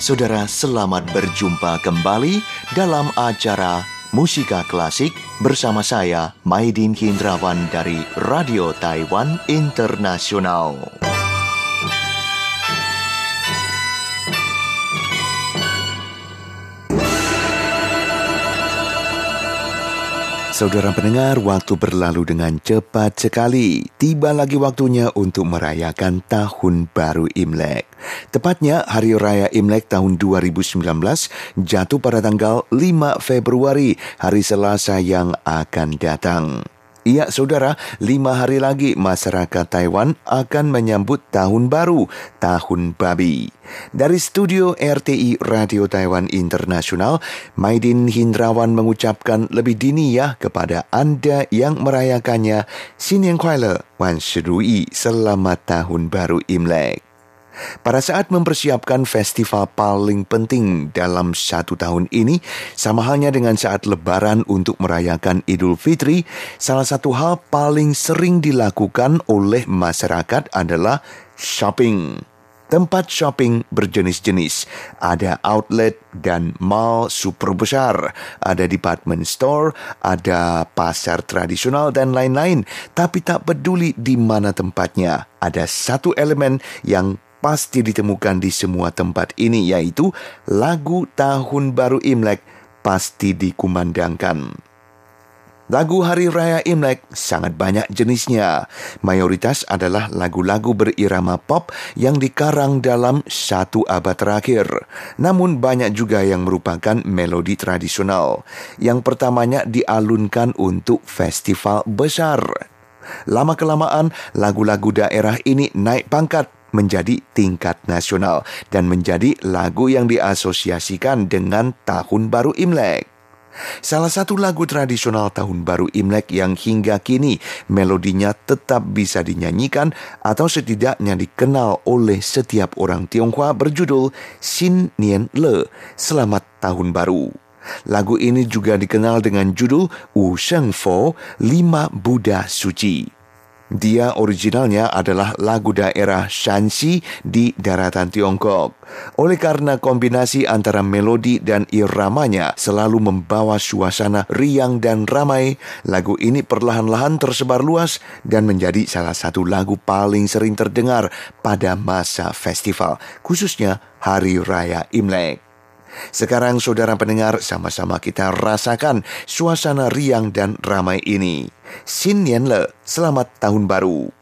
Saudara, selamat berjumpa kembali dalam acara Musika Klasik bersama saya, Maidin Hindrawan dari Radio Taiwan Internasional. Saudara pendengar, waktu berlalu dengan cepat sekali. Tiba lagi waktunya untuk merayakan Tahun Baru Imlek. Tepatnya Hari Raya Imlek tahun 2019 jatuh pada tanggal 5 Februari, hari Selasa yang akan datang. Iya, saudara, lima hari lagi masyarakat Taiwan akan menyambut tahun baru, tahun babi. Dari studio RTI Radio Taiwan Internasional, Maidin Hindrawan mengucapkan lebih dini ya kepada Anda yang merayakannya. Sinian Kuala, Wan Shirui, selamat tahun baru Imlek. Pada saat mempersiapkan festival paling penting dalam satu tahun ini, sama halnya dengan saat lebaran untuk merayakan Idul Fitri, salah satu hal paling sering dilakukan oleh masyarakat adalah shopping. Tempat shopping berjenis-jenis. Ada outlet dan mall super besar. Ada department store, ada pasar tradisional dan lain-lain. Tapi tak peduli di mana tempatnya. Ada satu elemen yang pasti ditemukan di semua tempat ini yaitu lagu Tahun Baru Imlek pasti dikumandangkan. Lagu Hari Raya Imlek sangat banyak jenisnya. Mayoritas adalah lagu-lagu berirama pop yang dikarang dalam satu abad terakhir. Namun banyak juga yang merupakan melodi tradisional. Yang pertamanya dialunkan untuk festival besar. Lama-kelamaan, lagu-lagu daerah ini naik pangkat menjadi tingkat nasional dan menjadi lagu yang diasosiasikan dengan Tahun Baru Imlek. Salah satu lagu tradisional Tahun Baru Imlek yang hingga kini melodinya tetap bisa dinyanyikan atau setidaknya dikenal oleh setiap orang Tionghoa berjudul Xin Nian Le, Selamat Tahun Baru. Lagu ini juga dikenal dengan judul Wu Sheng Fo, Lima Buddha Suci. Dia originalnya adalah lagu daerah Shanxi di daratan Tiongkok. Oleh karena kombinasi antara melodi dan iramanya selalu membawa suasana riang dan ramai, lagu ini perlahan-lahan tersebar luas dan menjadi salah satu lagu paling sering terdengar pada masa festival, khususnya Hari Raya Imlek. Sekarang saudara pendengar sama-sama kita rasakan suasana riang dan ramai ini. Xin Nian Le, selamat tahun baru.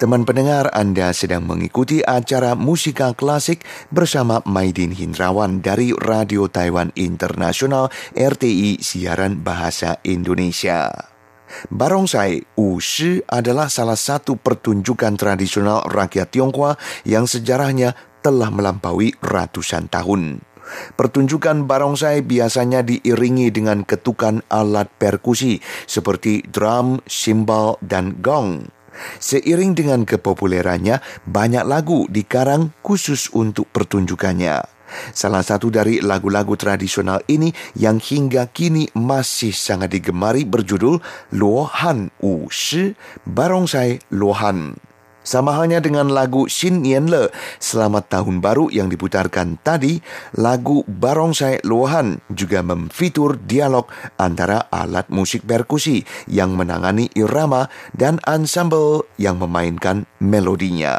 Teman pendengar, Anda sedang mengikuti acara Musika Klasik bersama Maidin Hindrawan dari Radio Taiwan Internasional RTI Siaran Bahasa Indonesia. Barongsai Wushi adalah salah satu pertunjukan tradisional rakyat Tionghoa yang sejarahnya telah melampaui ratusan tahun. Pertunjukan barongsai biasanya diiringi dengan ketukan alat perkusi seperti drum, simbal, dan gong. Seiring dengan kepopulerannya, banyak lagu dikarang khusus untuk pertunjukannya. Salah satu dari lagu-lagu tradisional ini yang hingga kini masih sangat digemari berjudul Luo Han Wu Shi, Barongsai Luo Han. Sama halnya dengan lagu Xin Nian Le, Selamat Tahun Baru yang diputarkan tadi, lagu Barongsai Luohan juga memfitur dialog antara alat musik perkusi yang menangani irama dan ensemble yang memainkan melodinya.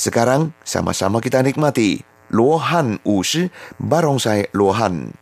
Sekarang sama-sama kita nikmati Luohan Wushi Barongsai Luohan.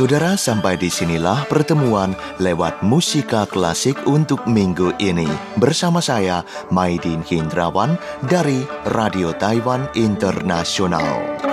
Saudara, sampai di sinilah pertemuan lewat musika klasik untuk minggu ini. Bersama saya, Maidin Hindrawan dari Radio Taiwan Internasional.